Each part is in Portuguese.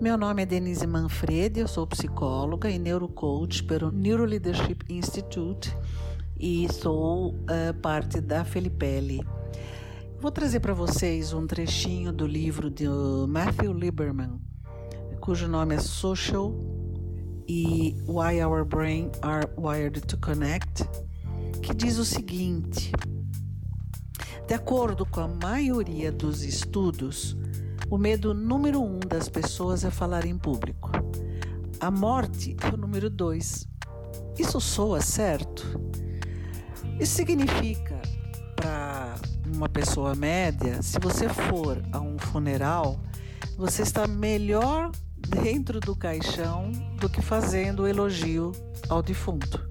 Meu nome é Denise Manfredi, eu sou psicóloga e neurocoach pelo Neuroleadership Institute e sou uh, parte da Felipelli. Vou trazer para vocês um trechinho do livro de Matthew Lieberman, cujo nome é Social e Why Our Brain Are Wired to Connect, que diz o seguinte: De acordo com a maioria dos estudos, o medo número um das pessoas é falar em público. A morte é o número dois. Isso soa certo? Isso significa para uma pessoa média, se você for a um funeral, você está melhor dentro do caixão do que fazendo o elogio ao defunto.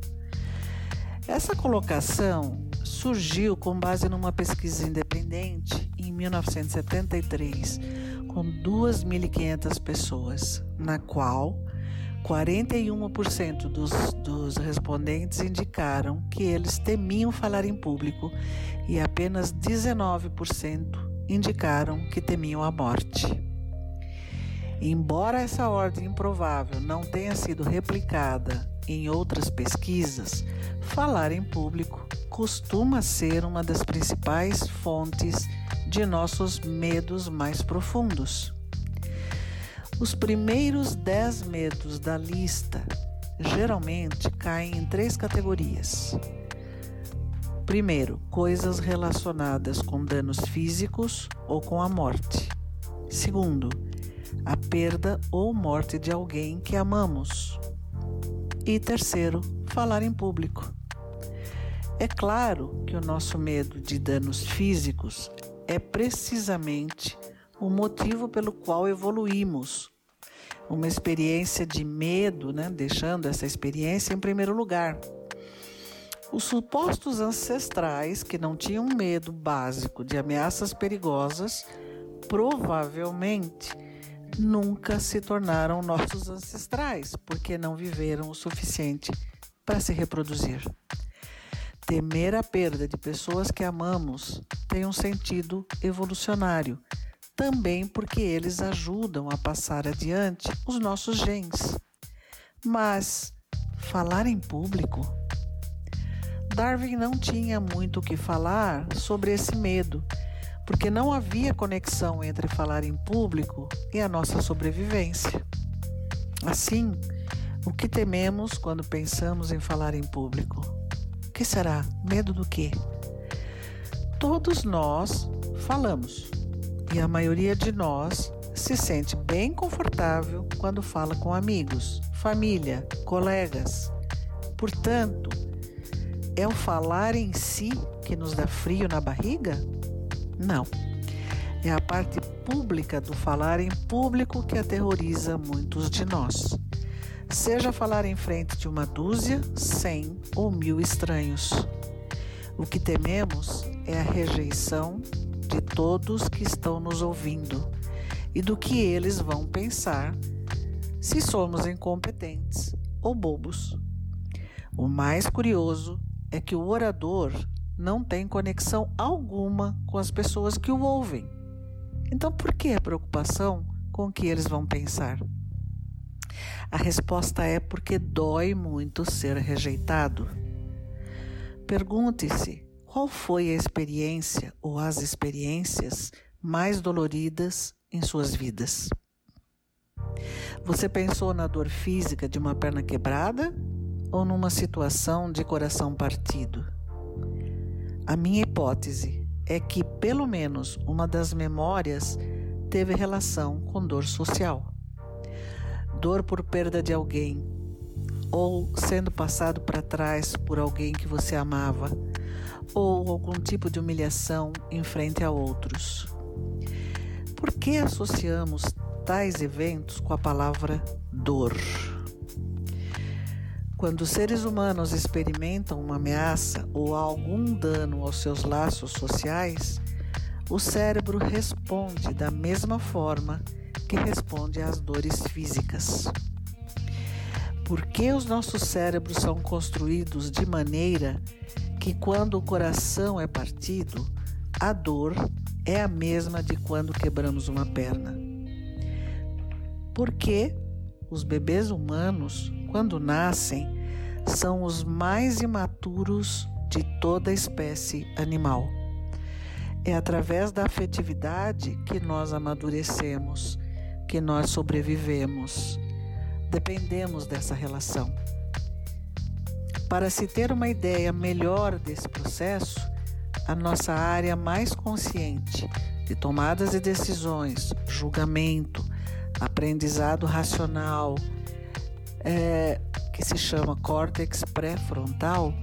Essa colocação surgiu com base numa pesquisa independente em 1973 com 2.500 pessoas, na qual 41% dos, dos respondentes indicaram que eles temiam falar em público e apenas 19% indicaram que temiam a morte. Embora essa ordem improvável não tenha sido replicada em outras pesquisas, falar em público costuma ser uma das principais fontes de nossos medos mais profundos. Os primeiros dez medos da lista geralmente caem em três categorias. Primeiro, coisas relacionadas com danos físicos ou com a morte. Segundo, a perda ou morte de alguém que amamos. E terceiro, falar em público. É claro que o nosso medo de danos físicos é precisamente o motivo pelo qual evoluímos. Uma experiência de medo, né? deixando essa experiência em primeiro lugar. Os supostos ancestrais que não tinham medo básico de ameaças perigosas provavelmente nunca se tornaram nossos ancestrais, porque não viveram o suficiente para se reproduzir. Temer a perda de pessoas que amamos tem um sentido evolucionário, também porque eles ajudam a passar adiante os nossos genes. Mas falar em público? Darwin não tinha muito o que falar sobre esse medo, porque não havia conexão entre falar em público e a nossa sobrevivência. Assim, o que tememos quando pensamos em falar em público? Que será? Medo do quê? Todos nós falamos e a maioria de nós se sente bem confortável quando fala com amigos, família, colegas. Portanto, é o falar em si que nos dá frio na barriga? Não. É a parte pública do falar em público que aterroriza muitos de nós seja falar em frente de uma dúzia, cem ou mil estranhos. O que tememos é a rejeição de todos que estão nos ouvindo e do que eles vão pensar se somos incompetentes ou bobos. O mais curioso é que o orador não tem conexão alguma com as pessoas que o ouvem. Então, por que a preocupação com o que eles vão pensar? A resposta é porque dói muito ser rejeitado. Pergunte-se qual foi a experiência ou as experiências mais doloridas em suas vidas. Você pensou na dor física de uma perna quebrada ou numa situação de coração partido? A minha hipótese é que pelo menos uma das memórias teve relação com dor social dor por perda de alguém, ou sendo passado para trás por alguém que você amava, ou algum tipo de humilhação em frente a outros. Por que associamos tais eventos com a palavra dor? Quando os seres humanos experimentam uma ameaça ou algum dano aos seus laços sociais, o cérebro responde da mesma forma que responde às dores físicas. Porque os nossos cérebros são construídos de maneira que, quando o coração é partido, a dor é a mesma de quando quebramos uma perna. Porque os bebês humanos, quando nascem, são os mais imaturos de toda a espécie animal. É através da afetividade que nós amadurecemos, que nós sobrevivemos. Dependemos dessa relação. Para se ter uma ideia melhor desse processo, a nossa área mais consciente de tomadas de decisões, julgamento, aprendizado racional, é, que se chama córtex pré-frontal,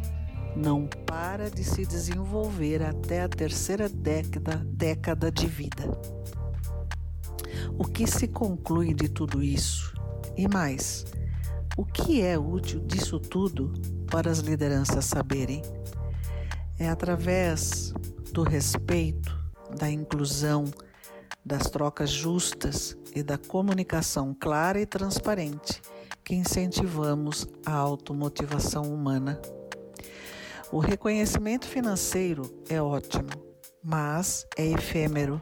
não para de se desenvolver até a terceira década, década de vida. O que se conclui de tudo isso? E mais, o que é útil disso tudo para as lideranças saberem? É através do respeito, da inclusão, das trocas justas e da comunicação clara e transparente que incentivamos a automotivação humana. O reconhecimento financeiro é ótimo, mas é efêmero.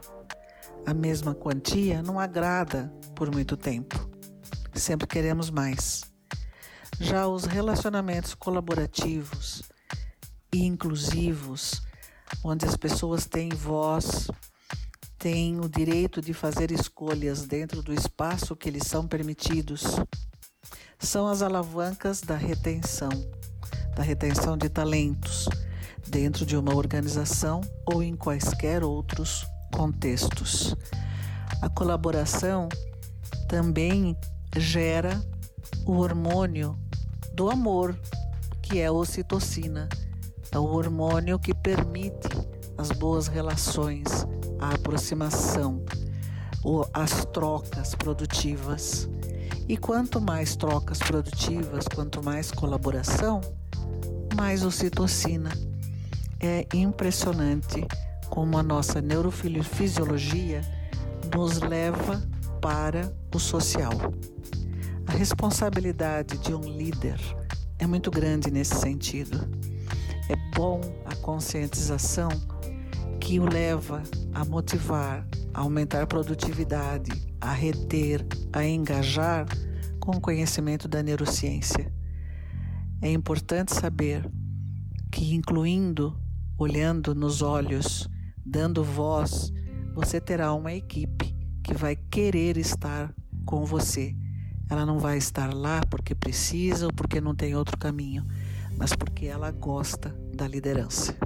A mesma quantia não agrada por muito tempo. Sempre queremos mais. Já os relacionamentos colaborativos e inclusivos, onde as pessoas têm voz, têm o direito de fazer escolhas dentro do espaço que lhes são permitidos, são as alavancas da retenção da retenção de talentos dentro de uma organização ou em quaisquer outros contextos. A colaboração também gera o hormônio do amor, que é a ocitocina, é o hormônio que permite as boas relações, a aproximação, as trocas produtivas. E quanto mais trocas produtivas, quanto mais colaboração, mais ocitocina. É impressionante como a nossa neurofisiologia nos leva para o social. A responsabilidade de um líder é muito grande nesse sentido. É bom a conscientização que o leva a motivar, a aumentar a produtividade, a reter, a engajar com o conhecimento da neurociência. É importante saber que, incluindo, olhando nos olhos, dando voz, você terá uma equipe que vai querer estar com você. Ela não vai estar lá porque precisa ou porque não tem outro caminho, mas porque ela gosta da liderança.